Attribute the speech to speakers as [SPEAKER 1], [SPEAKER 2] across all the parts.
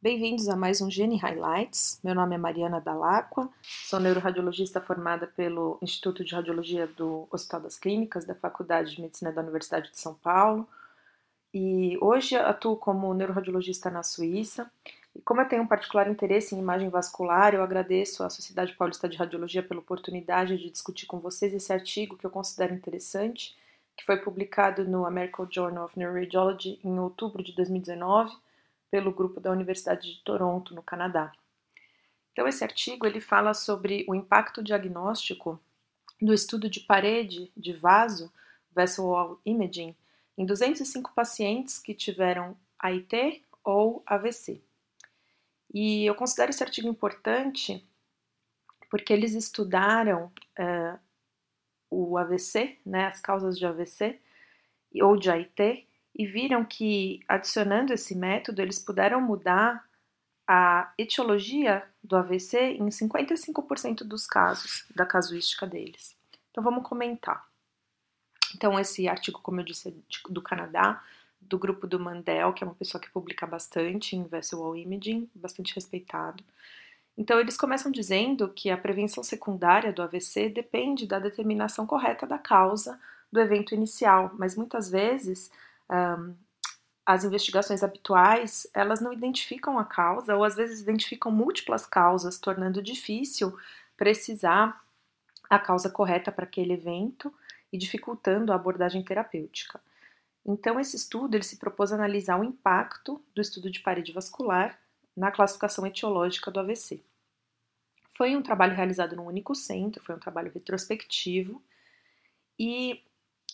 [SPEAKER 1] Bem-vindos a mais um Gene Highlights. Meu nome é Mariana Dalacqua, sou neuroradiologista formada pelo Instituto de Radiologia do Hospital das Clínicas da Faculdade de Medicina da Universidade de São Paulo. E hoje atuo como neuroradiologista na Suíça. E como eu tenho um particular interesse em imagem vascular, eu agradeço à Sociedade Paulista de Radiologia pela oportunidade de discutir com vocês esse artigo que eu considero interessante, que foi publicado no American Journal of Neuroradiology em outubro de 2019 pelo grupo da Universidade de Toronto, no Canadá. Então esse artigo ele fala sobre o impacto diagnóstico do estudo de parede de vaso, vessel wall imaging, em 205 pacientes que tiveram AIT ou AVC. E eu considero esse artigo importante porque eles estudaram uh, o AVC, né, as causas de AVC ou de AIT, e viram que, adicionando esse método, eles puderam mudar a etiologia do AVC em 55% dos casos, da casuística deles. Então vamos comentar. Então, esse artigo, como eu disse, é do Canadá, do grupo do Mandel, que é uma pessoa que publica bastante em Vessel Imaging, bastante respeitado. Então, eles começam dizendo que a prevenção secundária do AVC depende da determinação correta da causa do evento inicial, mas muitas vezes um, as investigações habituais elas não identificam a causa ou às vezes identificam múltiplas causas, tornando difícil precisar a causa correta para aquele evento e dificultando a abordagem terapêutica. Então, esse estudo ele se propôs analisar o impacto do estudo de parede vascular na classificação etiológica do AVC. Foi um trabalho realizado num único centro, foi um trabalho retrospectivo, e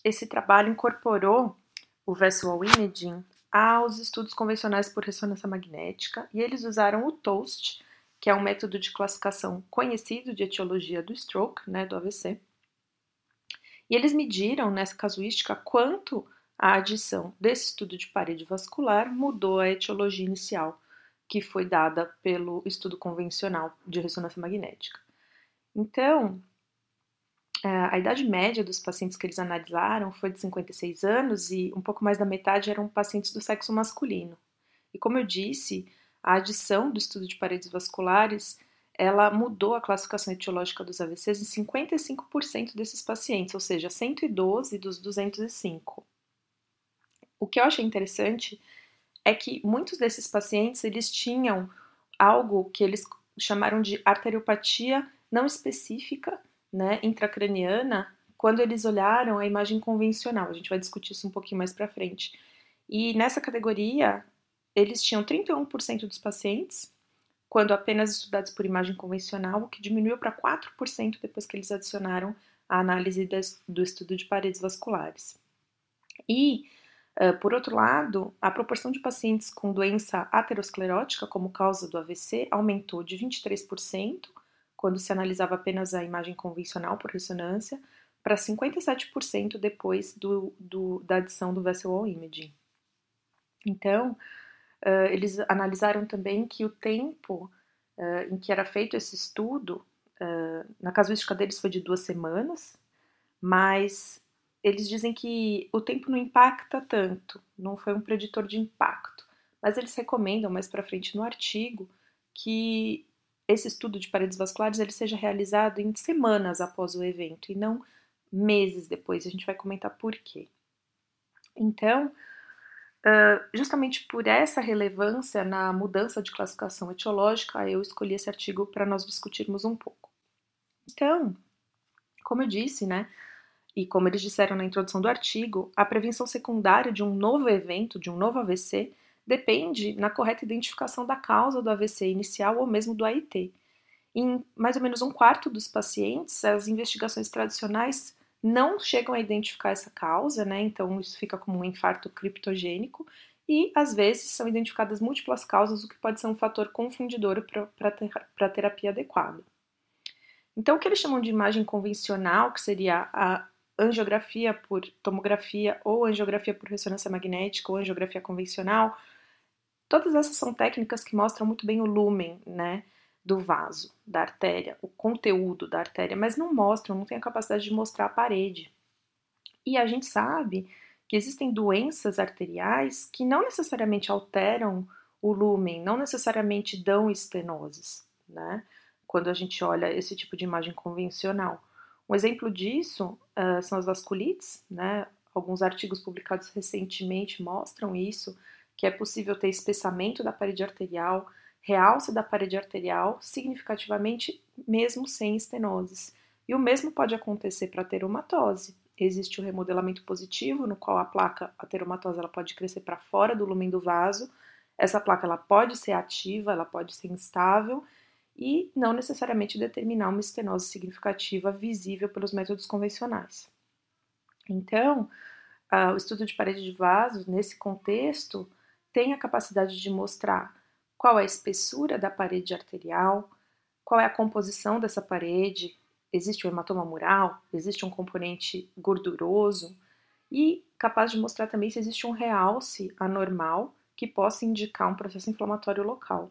[SPEAKER 1] esse trabalho incorporou o visual imaging aos estudos convencionais por ressonância magnética e eles usaram o TOAST, que é um método de classificação conhecido de etiologia do stroke, né, do AVC. E eles mediram nessa casuística quanto a adição desse estudo de parede vascular mudou a etiologia inicial que foi dada pelo estudo convencional de ressonância magnética. Então, a idade média dos pacientes que eles analisaram foi de 56 anos e um pouco mais da metade eram pacientes do sexo masculino. E como eu disse, a adição do estudo de paredes vasculares ela mudou a classificação etiológica dos AVCs em 55% desses pacientes, ou seja, 112 dos 205. O que eu achei interessante é que muitos desses pacientes eles tinham algo que eles chamaram de arteriopatia não específica né, intracraniana quando eles olharam a imagem convencional. A gente vai discutir isso um pouquinho mais para frente. E nessa categoria, eles tinham 31% dos pacientes, quando apenas estudados por imagem convencional, o que diminuiu para 4% depois que eles adicionaram a análise do estudo de paredes vasculares. E, uh, por outro lado, a proporção de pacientes com doença aterosclerótica como causa do AVC aumentou de 23% quando se analisava apenas a imagem convencional por ressonância, para 57% depois do, do, da adição do vessel wall imaging. Então, uh, eles analisaram também que o tempo uh, em que era feito esse estudo, uh, na casuística deles foi de duas semanas, mas eles dizem que o tempo não impacta tanto, não foi um preditor de impacto, mas eles recomendam mais para frente no artigo que esse estudo de paredes vasculares ele seja realizado em semanas após o evento e não meses depois. A gente vai comentar por quê. Então, justamente por essa relevância na mudança de classificação etiológica, eu escolhi esse artigo para nós discutirmos um pouco. Então, como eu disse, né, e como eles disseram na introdução do artigo, a prevenção secundária de um novo evento, de um novo AVC, depende na correta identificação da causa do AVC inicial ou mesmo do AIT. Em mais ou menos um quarto dos pacientes, as investigações tradicionais não chegam a identificar essa causa, né? Então isso fica como um infarto criptogênico e às vezes são identificadas múltiplas causas, o que pode ser um fator confundidor para a terapia adequada. Então, o que eles chamam de imagem convencional, que seria a angiografia por tomografia ou angiografia por ressonância magnética ou angiografia convencional, Todas essas são técnicas que mostram muito bem o lumen, né, do vaso, da artéria, o conteúdo da artéria, mas não mostram, não tem a capacidade de mostrar a parede. E a gente sabe que existem doenças arteriais que não necessariamente alteram o lumen não necessariamente dão estenoses, né? Quando a gente olha esse tipo de imagem convencional. Um exemplo disso uh, são as vasculites, né? Alguns artigos publicados recentemente mostram isso, que é possível ter espessamento da parede arterial, realce da parede arterial significativamente mesmo sem estenoses. E o mesmo pode acontecer para a teromatose. Existe o remodelamento positivo, no qual a placa, a teromatose, ela pode crescer para fora do lumen do vaso. Essa placa ela pode ser ativa, ela pode ser instável e não necessariamente determinar uma estenose significativa visível pelos métodos convencionais. Então, uh, o estudo de parede de vaso, nesse contexto, tem a capacidade de mostrar qual é a espessura da parede arterial, qual é a composição dessa parede, existe um hematoma mural, existe um componente gorduroso e capaz de mostrar também se existe um realce anormal que possa indicar um processo inflamatório local.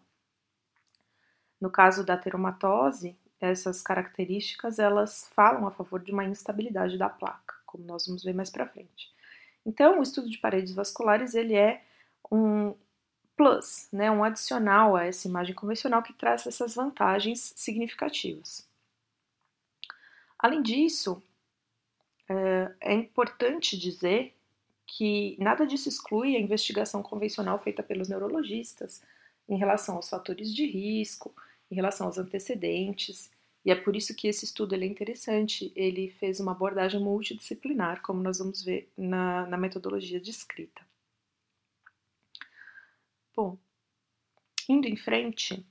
[SPEAKER 1] No caso da teromatose, essas características elas falam a favor de uma instabilidade da placa, como nós vamos ver mais para frente. Então, o estudo de paredes vasculares ele é um plus, né, um adicional a essa imagem convencional que traz essas vantagens significativas. Além disso, é, é importante dizer que nada disso exclui a investigação convencional feita pelos neurologistas em relação aos fatores de risco, em relação aos antecedentes, e é por isso que esse estudo é interessante. Ele fez uma abordagem multidisciplinar, como nós vamos ver na, na metodologia de escrita. Bom, indo em frente,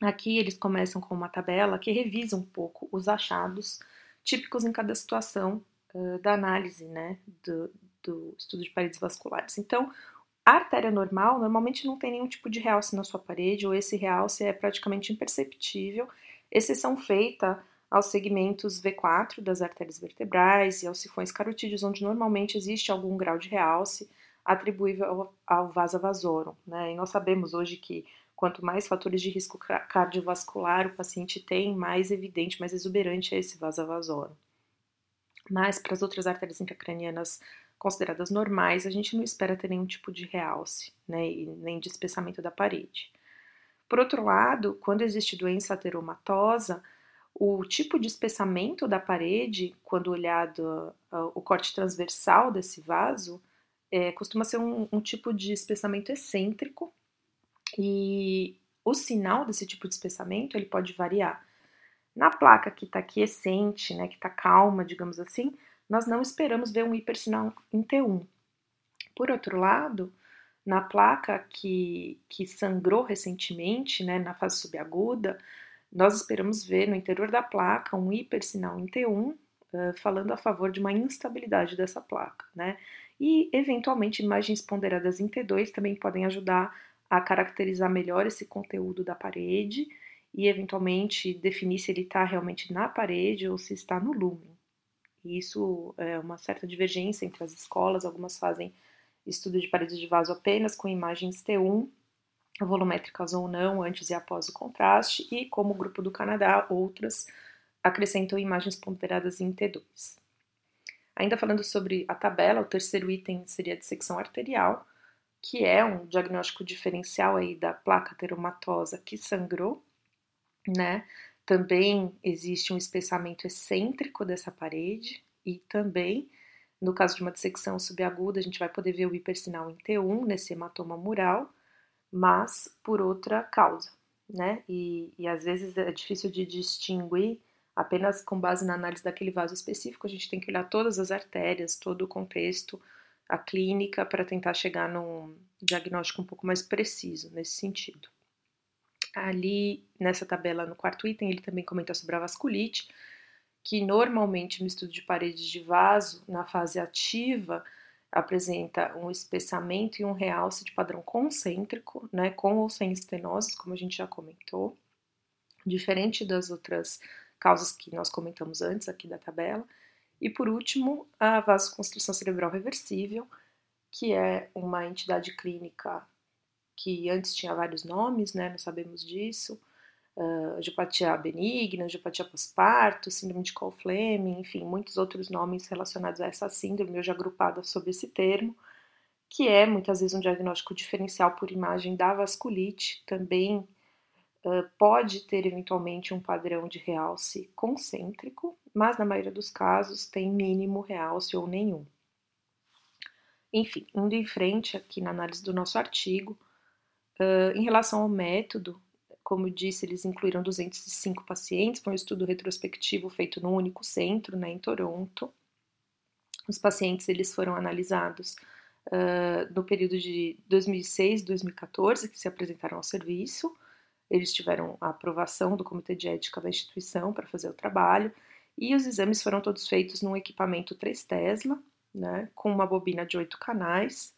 [SPEAKER 1] aqui eles começam com uma tabela que revisa um pouco os achados típicos em cada situação uh, da análise né, do, do estudo de paredes vasculares. Então, a artéria normal normalmente não tem nenhum tipo de realce na sua parede, ou esse realce é praticamente imperceptível, exceção feita aos segmentos V4 das artérias vertebrais e aos sifões carotídeos, onde normalmente existe algum grau de realce, atribuível ao, ao vasorum. Né? E nós sabemos hoje que quanto mais fatores de risco cardiovascular o paciente tem, mais evidente, mais exuberante é esse vasa vasorum. Mas para as outras artérias intracranianas consideradas normais, a gente não espera ter nenhum tipo de realce, né, nem de espessamento da parede. Por outro lado, quando existe doença ateromatosa, o tipo de espessamento da parede, quando olhado uh, o corte transversal desse vaso, é, costuma ser um, um tipo de espessamento excêntrico e o sinal desse tipo de espessamento ele pode variar. Na placa que está quiescente, né, que está calma, digamos assim, nós não esperamos ver um hipersinal em T1. Por outro lado, na placa que, que sangrou recentemente, né, na fase subaguda, nós esperamos ver no interior da placa um hipersinal em T1, uh, falando a favor de uma instabilidade dessa placa, né? E, eventualmente, imagens ponderadas em T2 também podem ajudar a caracterizar melhor esse conteúdo da parede e, eventualmente, definir se ele está realmente na parede ou se está no lumen. Isso é uma certa divergência entre as escolas, algumas fazem estudo de paredes de vaso apenas com imagens T1, volumétricas ou não, antes e após o contraste, e como o grupo do Canadá, outras acrescentam imagens ponderadas em T2. Ainda falando sobre a tabela, o terceiro item seria a dissecção arterial, que é um diagnóstico diferencial aí da placa teromatosa que sangrou, né? Também existe um espessamento excêntrico dessa parede e também, no caso de uma dissecção subaguda, a gente vai poder ver o hipersinal em T1 nesse hematoma mural, mas por outra causa, né? E, e às vezes é difícil de distinguir apenas com base na análise daquele vaso específico, a gente tem que olhar todas as artérias, todo o contexto, a clínica, para tentar chegar num diagnóstico um pouco mais preciso nesse sentido. Ali, nessa tabela, no quarto item, ele também comenta sobre a vasculite, que normalmente no estudo de paredes de vaso, na fase ativa, apresenta um espessamento e um realce de padrão concêntrico, né, com ou sem estenoses, como a gente já comentou, diferente das outras causas que nós comentamos antes aqui da tabela. E por último, a vasoconstrição cerebral reversível, que é uma entidade clínica que antes tinha vários nomes, né? Nós sabemos disso. Uh, angiopatia benigna, angiopatia pós-parto, síndrome de Cole-Fleming, enfim, muitos outros nomes relacionados a essa síndrome, hoje agrupada sob esse termo, que é muitas vezes um diagnóstico diferencial por imagem da vasculite, também pode ter eventualmente um padrão de realce concêntrico, mas na maioria dos casos tem mínimo realce ou nenhum. Enfim, indo em frente aqui na análise do nosso artigo, em relação ao método, como disse, eles incluíram 205 pacientes, foi um estudo retrospectivo feito num único centro, né, em Toronto. Os pacientes eles foram analisados uh, no período de 2006 2014, que se apresentaram ao serviço. Eles tiveram a aprovação do Comitê de Ética da instituição para fazer o trabalho, e os exames foram todos feitos num equipamento 3 Tesla, né, com uma bobina de 8 canais,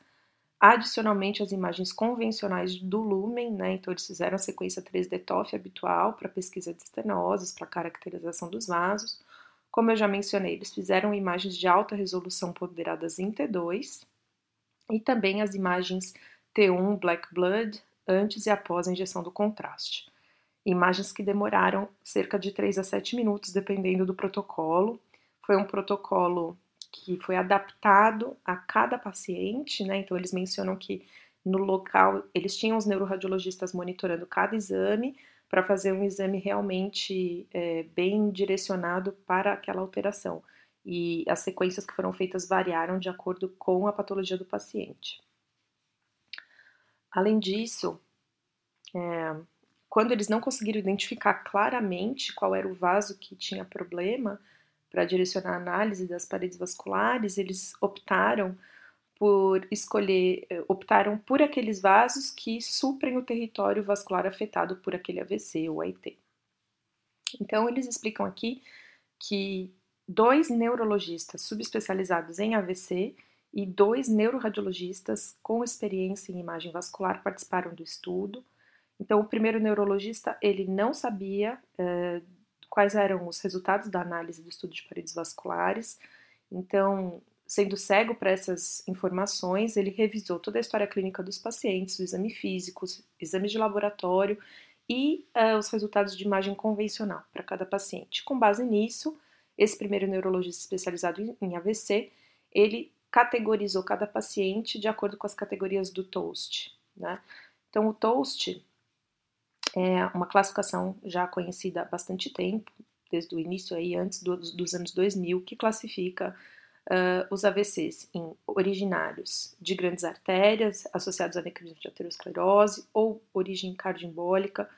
[SPEAKER 1] Adicionalmente, as imagens convencionais do lumen, né? Então, eles fizeram a sequência 3D TOF habitual para pesquisa de estenoses, para caracterização dos vasos. Como eu já mencionei, eles fizeram imagens de alta resolução ponderadas em T2 e também as imagens T1 Black Blood antes e após a injeção do contraste. Imagens que demoraram cerca de 3 a 7 minutos, dependendo do protocolo. Foi um protocolo que foi adaptado a cada paciente, né? Então eles mencionam que no local eles tinham os neuroradiologistas monitorando cada exame para fazer um exame realmente é, bem direcionado para aquela alteração. E as sequências que foram feitas variaram de acordo com a patologia do paciente. Além disso, é, quando eles não conseguiram identificar claramente qual era o vaso que tinha problema, para direcionar a análise das paredes vasculares, eles optaram por escolher, eh, optaram por aqueles vasos que suprem o território vascular afetado por aquele AVC ou AIT. Então, eles explicam aqui que dois neurologistas subespecializados em AVC e dois neuroradiologistas com experiência em imagem vascular participaram do estudo. Então, o primeiro neurologista ele não sabia uh, quais eram os resultados da análise do estudo de paredes vasculares. Então, sendo cego para essas informações, ele revisou toda a história clínica dos pacientes, o exame físico, os exames de laboratório e uh, os resultados de imagem convencional para cada paciente. Com base nisso, esse primeiro neurologista especializado em AVC, ele categorizou cada paciente de acordo com as categorias do TOAST. Né? Então, o TOAST é uma classificação já conhecida há bastante tempo, desde o início aí, antes dos, dos anos 2000, que classifica uh, os AVCs em originários de grandes artérias associados a necrose de aterosclerose, ou origem cardioembólica,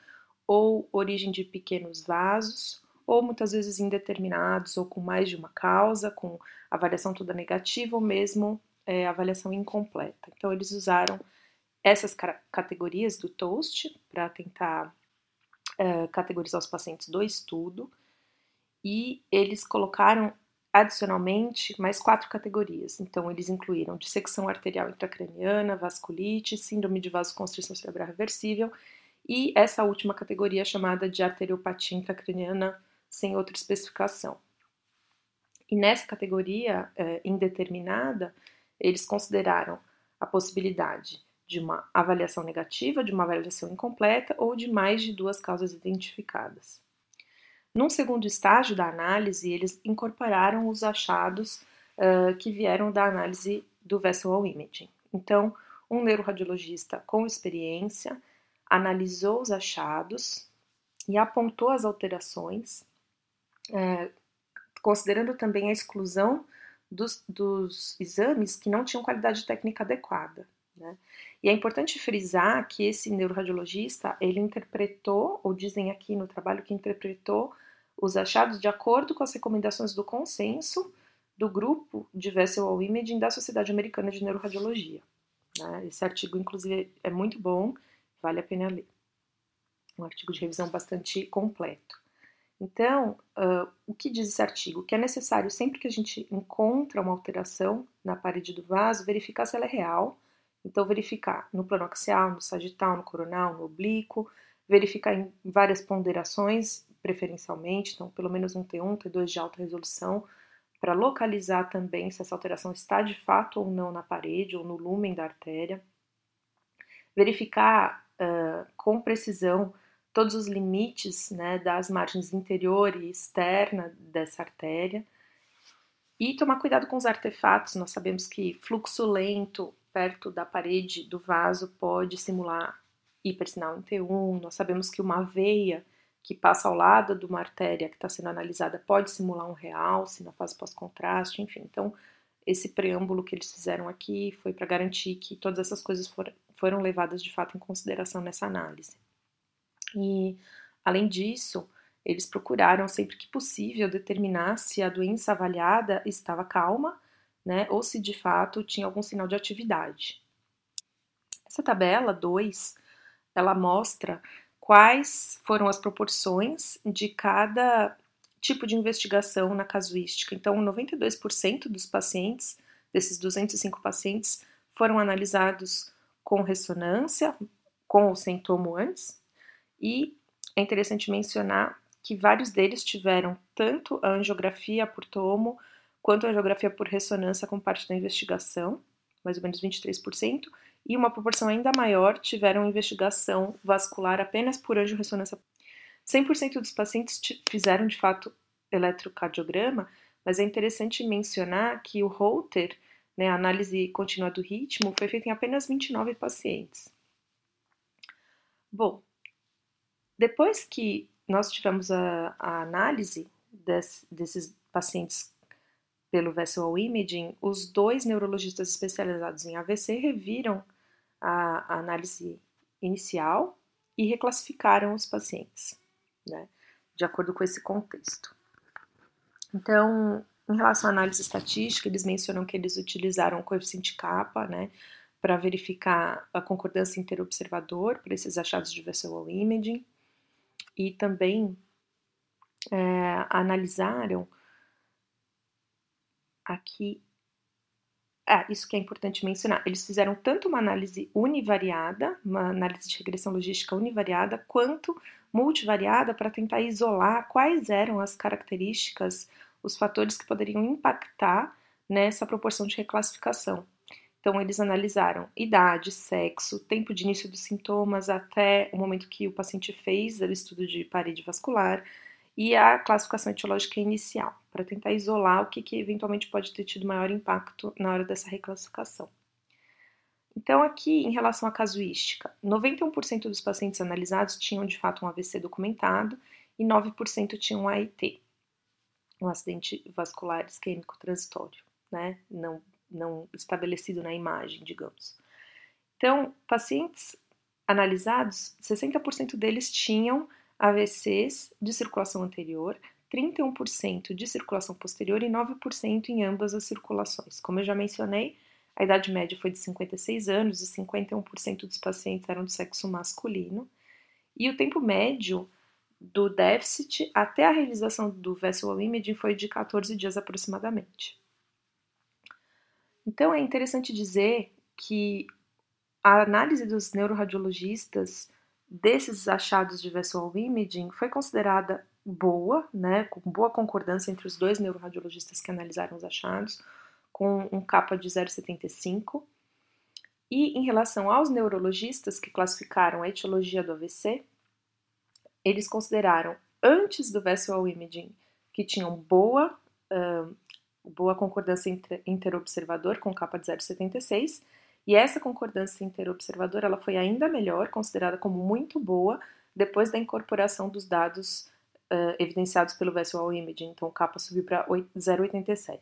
[SPEAKER 1] ou origem de pequenos vasos, ou muitas vezes indeterminados ou com mais de uma causa, com avaliação toda negativa ou mesmo é, avaliação incompleta. Então, eles usaram essas categorias do TOAST para tentar uh, categorizar os pacientes do estudo e eles colocaram adicionalmente mais quatro categorias. Então, eles incluíram dissecção arterial intracraniana, vasculite, síndrome de vasoconstrição cerebral reversível e essa última categoria chamada de arteriopatia intracraniana sem outra especificação. E nessa categoria eh, indeterminada, eles consideraram a possibilidade de uma avaliação negativa, de uma avaliação incompleta ou de mais de duas causas identificadas. Num segundo estágio da análise, eles incorporaram os achados uh, que vieram da análise do vessel imaging. Então, um neuroradiologista com experiência analisou os achados e apontou as alterações, uh, considerando também a exclusão dos, dos exames que não tinham qualidade técnica adequada. Né? E é importante frisar que esse neuroradiologista, ele interpretou, ou dizem aqui no trabalho que interpretou os achados de acordo com as recomendações do consenso do grupo de Vessel Imaging da Sociedade Americana de Neuroradiologia. Né? Esse artigo, inclusive, é muito bom, vale a pena ler. Um artigo de revisão bastante completo. Então, uh, o que diz esse artigo? Que é necessário, sempre que a gente encontra uma alteração na parede do vaso, verificar se ela é real, então, verificar no plano axial, no sagital, no coronal, no oblíquo, verificar em várias ponderações, preferencialmente, então pelo menos um T1, T2 de alta resolução, para localizar também se essa alteração está de fato ou não na parede ou no lumen da artéria. Verificar uh, com precisão todos os limites né, das margens interior e externa dessa artéria. E tomar cuidado com os artefatos, nós sabemos que fluxo lento perto da parede do vaso pode simular hipersinal em T1. Nós sabemos que uma veia que passa ao lado de uma artéria que está sendo analisada pode simular um realce na fase pós-contraste, enfim. Então, esse preâmbulo que eles fizeram aqui foi para garantir que todas essas coisas for, foram levadas de fato em consideração nessa análise. E, além disso, eles procuraram sempre que possível determinar se a doença avaliada estava calma, né, ou se de fato tinha algum sinal de atividade. Essa tabela 2, ela mostra quais foram as proporções de cada tipo de investigação na casuística. Então, 92% dos pacientes, desses 205 pacientes, foram analisados com ressonância, com o sintoma antes, e é interessante mencionar que vários deles tiveram tanto a angiografia por tomo quanto a angiografia por ressonância como parte da investigação, mais ou menos 23%, e uma proporção ainda maior tiveram investigação vascular apenas por angiorressonância. 100% dos pacientes fizeram de fato eletrocardiograma, mas é interessante mencionar que o Holter, né, a análise contínua do ritmo, foi feita em apenas 29 pacientes. Bom, depois que nós tivemos a, a análise des, desses pacientes pelo visual imaging, os dois neurologistas especializados em AVC reviram a, a análise inicial e reclassificaram os pacientes, né, de acordo com esse contexto. Então, em relação à análise estatística, eles mencionam que eles utilizaram o coeficiente kappa, né, para verificar a concordância interobservador para esses achados de visual imaging e também é, analisaram aqui. Ah, isso que é importante mencionar. Eles fizeram tanto uma análise univariada, uma análise de regressão logística univariada, quanto multivariada para tentar isolar quais eram as características, os fatores que poderiam impactar nessa proporção de reclassificação. Então, eles analisaram idade, sexo, tempo de início dos sintomas até o momento que o paciente fez o estudo de parede vascular e a classificação etiológica inicial, para tentar isolar o que, que eventualmente pode ter tido maior impacto na hora dessa reclassificação. Então, aqui, em relação à casuística, 91% dos pacientes analisados tinham de fato um AVC documentado e 9% tinham um AIT, um acidente vascular isquêmico transitório, né? Não não estabelecido na imagem, digamos. Então, pacientes analisados, 60% deles tinham AVCs de circulação anterior, 31% de circulação posterior e 9% em ambas as circulações. Como eu já mencionei, a idade média foi de 56 anos e 51% dos pacientes eram de sexo masculino. E o tempo médio do déficit até a realização do visual imaging foi de 14 dias aproximadamente. Então é interessante dizer que a análise dos neuroradiologistas desses achados de visual imaging foi considerada boa, né, com boa concordância entre os dois neuroradiologistas que analisaram os achados, com um capa de 0,75. E em relação aos neurologistas que classificaram a etiologia do AVC, eles consideraram antes do visual imaging que tinham boa uh, boa concordância interobservador com capa de 0,76, e essa concordância interobservador ela foi ainda melhor, considerada como muito boa, depois da incorporação dos dados uh, evidenciados pelo visual imaging, então capa subiu para 0,87.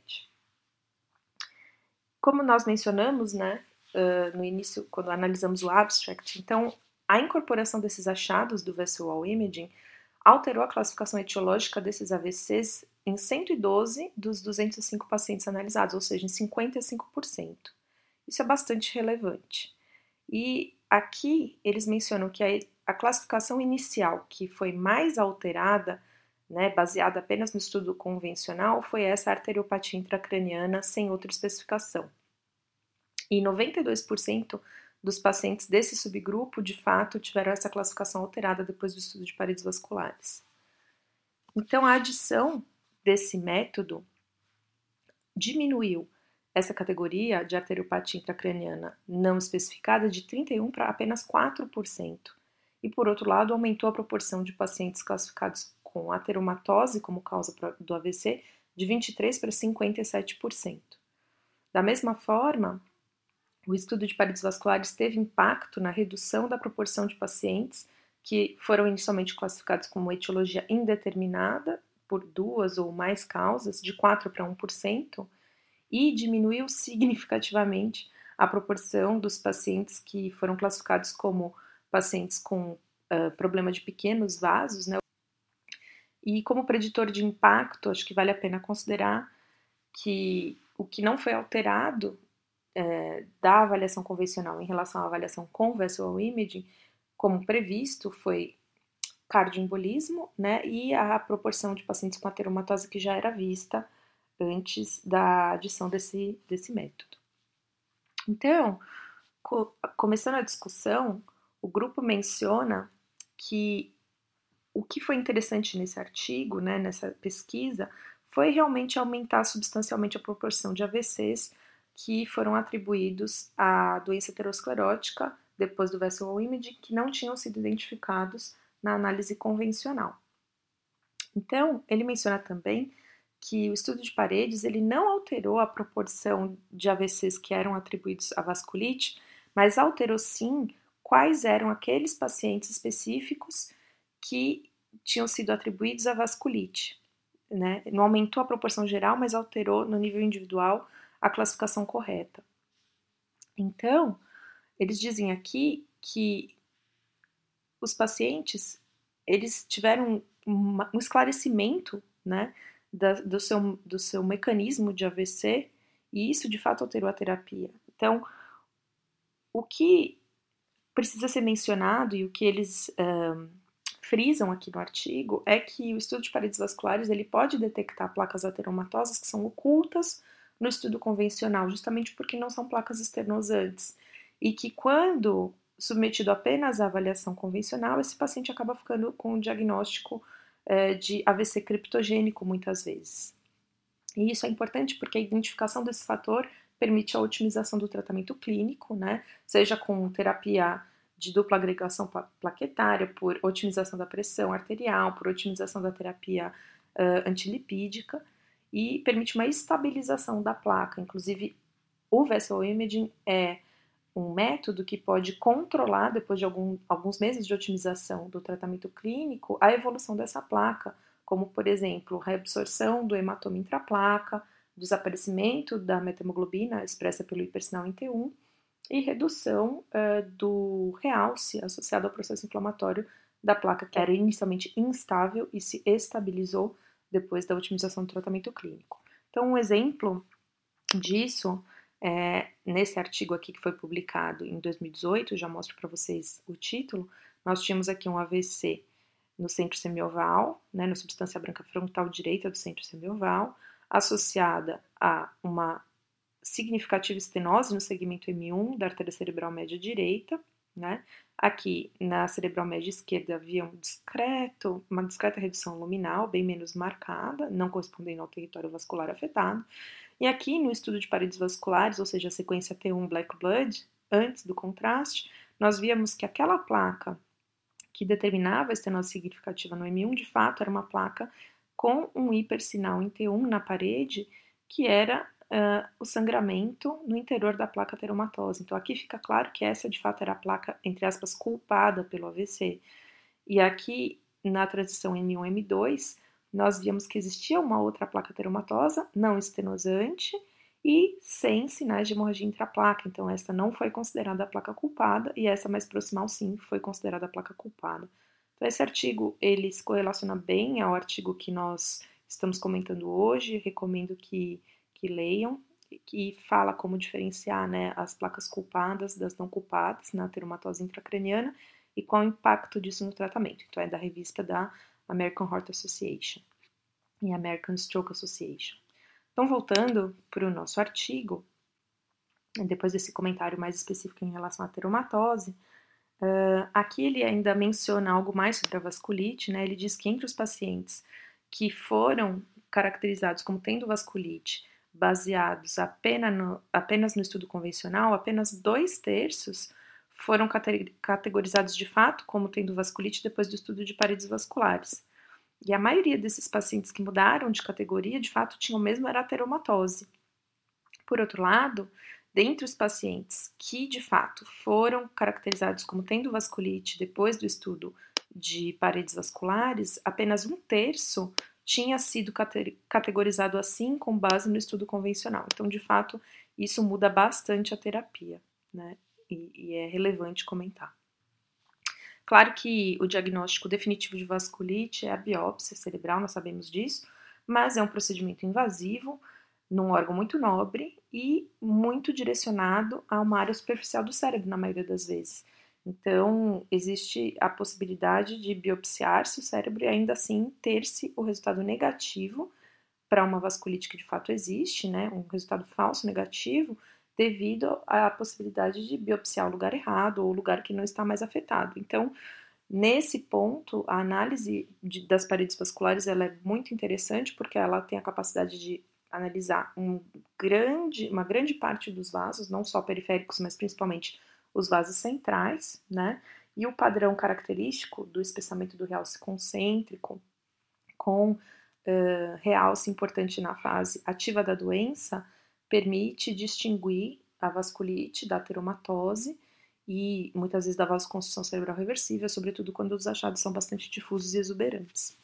[SPEAKER 1] Como nós mencionamos, né, uh, no início, quando analisamos o abstract, então a incorporação desses achados do visual imaging alterou a classificação etiológica desses AVCs em 112 dos 205 pacientes analisados, ou seja, em 55%. Isso é bastante relevante. E aqui eles mencionam que a, a classificação inicial, que foi mais alterada, né, baseada apenas no estudo convencional, foi essa arteriopatia intracraniana sem outra especificação. E 92% dos pacientes desse subgrupo, de fato, tiveram essa classificação alterada depois do estudo de paredes vasculares. Então, a adição desse método diminuiu essa categoria de arteriopatia intracraniana não especificada de 31 para apenas 4%. E por outro lado, aumentou a proporção de pacientes classificados com ateromatose como causa do AVC de 23 para 57%. Da mesma forma, o estudo de paredes vasculares teve impacto na redução da proporção de pacientes que foram inicialmente classificados como etiologia indeterminada por duas ou mais causas, de 4 para 1%, e diminuiu significativamente a proporção dos pacientes que foram classificados como pacientes com uh, problema de pequenos vasos, né? E como preditor de impacto, acho que vale a pena considerar que o que não foi alterado é, da avaliação convencional em relação à avaliação com visual imaging, como previsto, foi cardioembolismo, né, e a proporção de pacientes com ateromatose que já era vista antes da adição desse, desse método. Então, co começando a discussão, o grupo menciona que o que foi interessante nesse artigo, né, nessa pesquisa, foi realmente aumentar substancialmente a proporção de AVCs que foram atribuídos à doença aterosclerótica depois do vessel imaging que não tinham sido identificados na análise convencional. Então, ele menciona também que o estudo de paredes ele não alterou a proporção de AVCs que eram atribuídos à vasculite, mas alterou sim quais eram aqueles pacientes específicos que tinham sido atribuídos à vasculite. Né? Não aumentou a proporção geral, mas alterou no nível individual a classificação correta. Então, eles dizem aqui que os pacientes eles tiveram um esclarecimento né, da, do, seu, do seu mecanismo de AVC e isso de fato alterou a terapia. Então, o que precisa ser mencionado e o que eles um, frisam aqui no artigo é que o estudo de paredes vasculares ele pode detectar placas ateromatosas que são ocultas no estudo convencional, justamente porque não são placas externosantes. E que quando submetido apenas à avaliação convencional, esse paciente acaba ficando com um diagnóstico é, de AVC criptogênico muitas vezes. E isso é importante porque a identificação desse fator permite a otimização do tratamento clínico, né? Seja com terapia de dupla agregação plaquetária, por otimização da pressão arterial, por otimização da terapia uh, antilipídica e permite uma estabilização da placa. Inclusive, o vessel imaging é um método que pode controlar, depois de algum, alguns meses de otimização do tratamento clínico, a evolução dessa placa, como, por exemplo, reabsorção do hematoma intraplaca, desaparecimento da metahemoglobina expressa pelo hipersinal em T1 e redução uh, do realce associado ao processo inflamatório da placa, que era inicialmente instável e se estabilizou depois da otimização do tratamento clínico. Então, um exemplo disso é nesse artigo aqui que foi publicado em 2018, já mostro para vocês o título. Nós tínhamos aqui um AVC no centro semioval, né, na substância branca frontal direita do centro semioval, associada a uma significativa estenose no segmento M1 da artéria cerebral média direita, né? Aqui na cerebral média esquerda havia um discreto, uma discreta redução luminal, bem menos marcada, não correspondendo ao território vascular afetado. E aqui no estudo de paredes vasculares, ou seja, a sequência T1 Black Blood, antes do contraste, nós víamos que aquela placa que determinava a estenose significativa no M1, de fato, era uma placa com um hipersinal em T1 na parede, que era uh, o sangramento no interior da placa teromatose. Então aqui fica claro que essa de fato era a placa, entre aspas, culpada pelo AVC. E aqui na transição M1-M2, nós vimos que existia uma outra placa teromatosa não estenosante e sem sinais de hemorragia intraplaca. Então, essa não foi considerada a placa culpada e essa mais proximal, sim, foi considerada a placa culpada. Então, esse artigo, ele se correlaciona bem ao artigo que nós estamos comentando hoje. Recomendo que que leiam, que fala como diferenciar né, as placas culpadas das não culpadas na teromatose intracraniana e qual o impacto disso no tratamento. Então, é da revista da American Heart Association e American Stroke Association. Então, voltando para o nosso artigo, depois desse comentário mais específico em relação à teromatose, uh, aqui ele ainda menciona algo mais sobre a vasculite, né? Ele diz que entre os pacientes que foram caracterizados como tendo vasculite baseados apenas no, apenas no estudo convencional, apenas dois terços foram categorizados de fato como tendo vasculite depois do estudo de paredes vasculares. E a maioria desses pacientes que mudaram de categoria, de fato, tinham mesmo erateromatose. Por outro lado, dentre os pacientes que de fato foram caracterizados como tendo vasculite depois do estudo de paredes vasculares, apenas um terço tinha sido categorizado assim com base no estudo convencional. Então, de fato, isso muda bastante a terapia, né? E, e é relevante comentar. Claro que o diagnóstico definitivo de vasculite é a biópsia cerebral, nós sabemos disso, mas é um procedimento invasivo num órgão muito nobre e muito direcionado a uma área superficial do cérebro, na maioria das vezes. Então, existe a possibilidade de biopsiar-se o cérebro e ainda assim ter-se o resultado negativo para uma vasculite que de fato existe, né? Um resultado falso negativo devido à possibilidade de biopsiar o lugar errado ou o lugar que não está mais afetado. Então, nesse ponto, a análise de, das paredes vasculares ela é muito interessante porque ela tem a capacidade de analisar um grande, uma grande parte dos vasos, não só periféricos, mas principalmente os vasos centrais, né? E o padrão característico do espessamento do realce concêntrico com uh, realce importante na fase ativa da doença permite distinguir a vasculite da teromatose e muitas vezes da vasoconstrução cerebral reversível, sobretudo quando os achados são bastante difusos e exuberantes.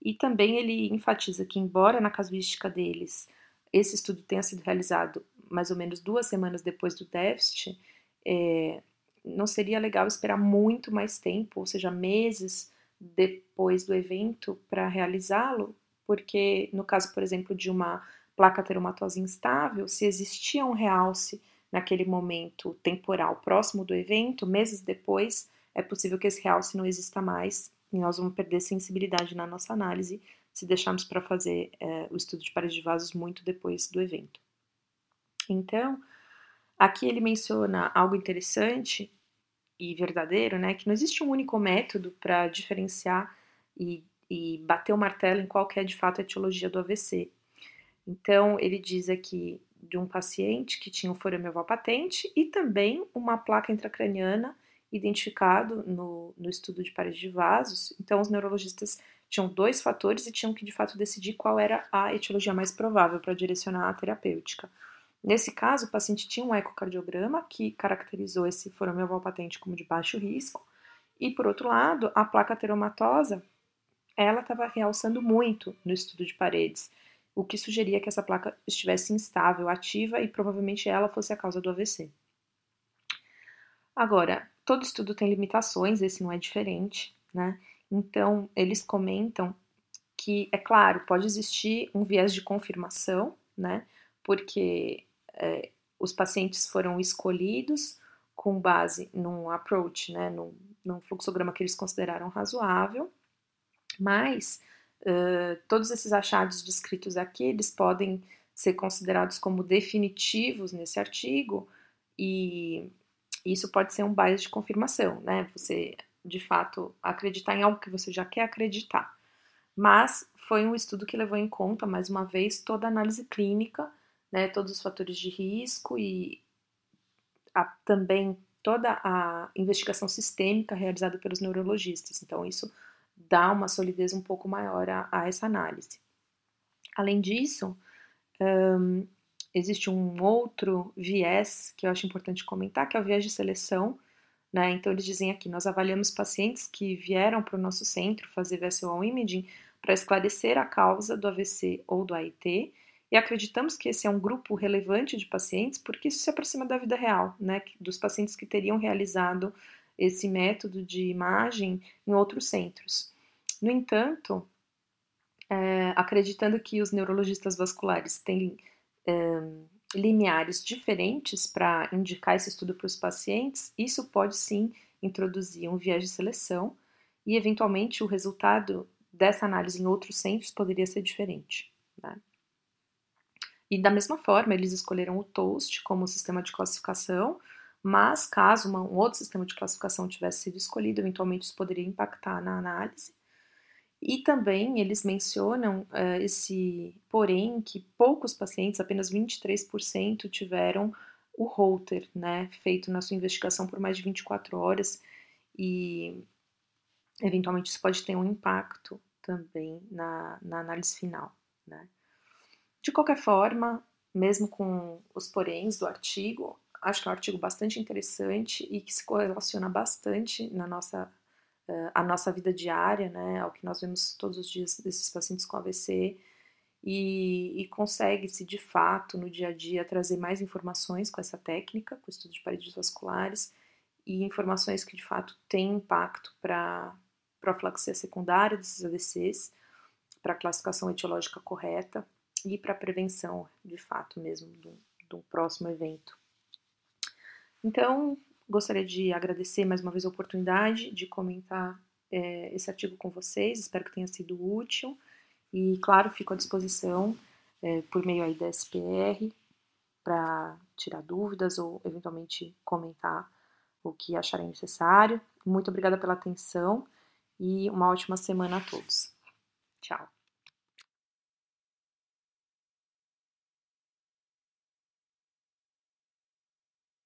[SPEAKER 1] E também ele enfatiza que, embora na casuística deles esse estudo tenha sido realizado mais ou menos duas semanas depois do déficit, é, não seria legal esperar muito mais tempo, ou seja, meses depois do evento para realizá-lo, porque no caso, por exemplo, de uma placa teromatose instável, se existia um realce naquele momento temporal próximo do evento, meses depois, é possível que esse realce não exista mais e nós vamos perder sensibilidade na nossa análise se deixarmos para fazer é, o estudo de paredes de vasos muito depois do evento. Então, aqui ele menciona algo interessante e verdadeiro, né, que não existe um único método para diferenciar e, e bater o martelo em qual é de fato a etiologia do AVC. Então, ele diz aqui de um paciente que tinha um forame patente e também uma placa intracraniana identificado no, no estudo de parede de vasos. Então, os neurologistas tinham dois fatores e tinham que, de fato, decidir qual era a etiologia mais provável para direcionar a terapêutica. Nesse caso, o paciente tinha um ecocardiograma que caracterizou esse forame oval patente como de baixo risco, e, por outro lado, a placa teromatosa, ela estava realçando muito no estudo de paredes, o que sugeria que essa placa estivesse instável, ativa e provavelmente ela fosse a causa do AVC. Agora, todo estudo tem limitações, esse não é diferente, né? Então, eles comentam que, é claro, pode existir um viés de confirmação, né? Porque é, os pacientes foram escolhidos com base num approach, né? Num, num fluxograma que eles consideraram razoável, mas uh, todos esses achados descritos aqui, eles podem ser considerados como definitivos nesse artigo e isso pode ser um bias de confirmação, né? Você, de fato, acreditar em algo que você já quer acreditar. Mas foi um estudo que levou em conta, mais uma vez, toda a análise clínica, né, todos os fatores de risco e a, também toda a investigação sistêmica realizada pelos neurologistas. Então, isso dá uma solidez um pouco maior a, a essa análise. Além disso, um, existe um outro viés que eu acho importante comentar, que é o viés de seleção. Né? Então, eles dizem aqui: nós avaliamos pacientes que vieram para o nosso centro fazer visual imaging para esclarecer a causa do AVC ou do AIT e acreditamos que esse é um grupo relevante de pacientes porque isso se aproxima da vida real, né? Dos pacientes que teriam realizado esse método de imagem em outros centros. No entanto, é, acreditando que os neurologistas vasculares têm um, limiares diferentes para indicar esse estudo para os pacientes, isso pode sim introduzir um viés de seleção e, eventualmente, o resultado dessa análise em outros centros poderia ser diferente. Né? E da mesma forma, eles escolheram o TOAST como sistema de classificação, mas caso uma, um outro sistema de classificação tivesse sido escolhido, eventualmente isso poderia impactar na análise. E também eles mencionam uh, esse, porém, que poucos pacientes, apenas 23%, tiveram o Holter, né, feito na sua investigação por mais de 24 horas, e eventualmente isso pode ter um impacto também na, na análise final, né. De qualquer forma, mesmo com os poréns do artigo, acho que é um artigo bastante interessante e que se correlaciona bastante na nossa uh, a nossa vida diária, né, ao que nós vemos todos os dias desses pacientes com AVC e, e consegue-se de fato no dia a dia trazer mais informações com essa técnica, com o estudo de paredes vasculares e informações que de fato têm impacto para profilaxia secundária desses AVCs, para a classificação etiológica correta e para a prevenção de fato mesmo do, do próximo evento. Então, gostaria de agradecer mais uma vez a oportunidade de comentar é, esse artigo com vocês, espero que tenha sido útil e, claro, fico à disposição é, por meio aí da SPR para tirar dúvidas ou eventualmente comentar o que acharem necessário. Muito obrigada pela atenção e uma ótima semana a todos. Tchau.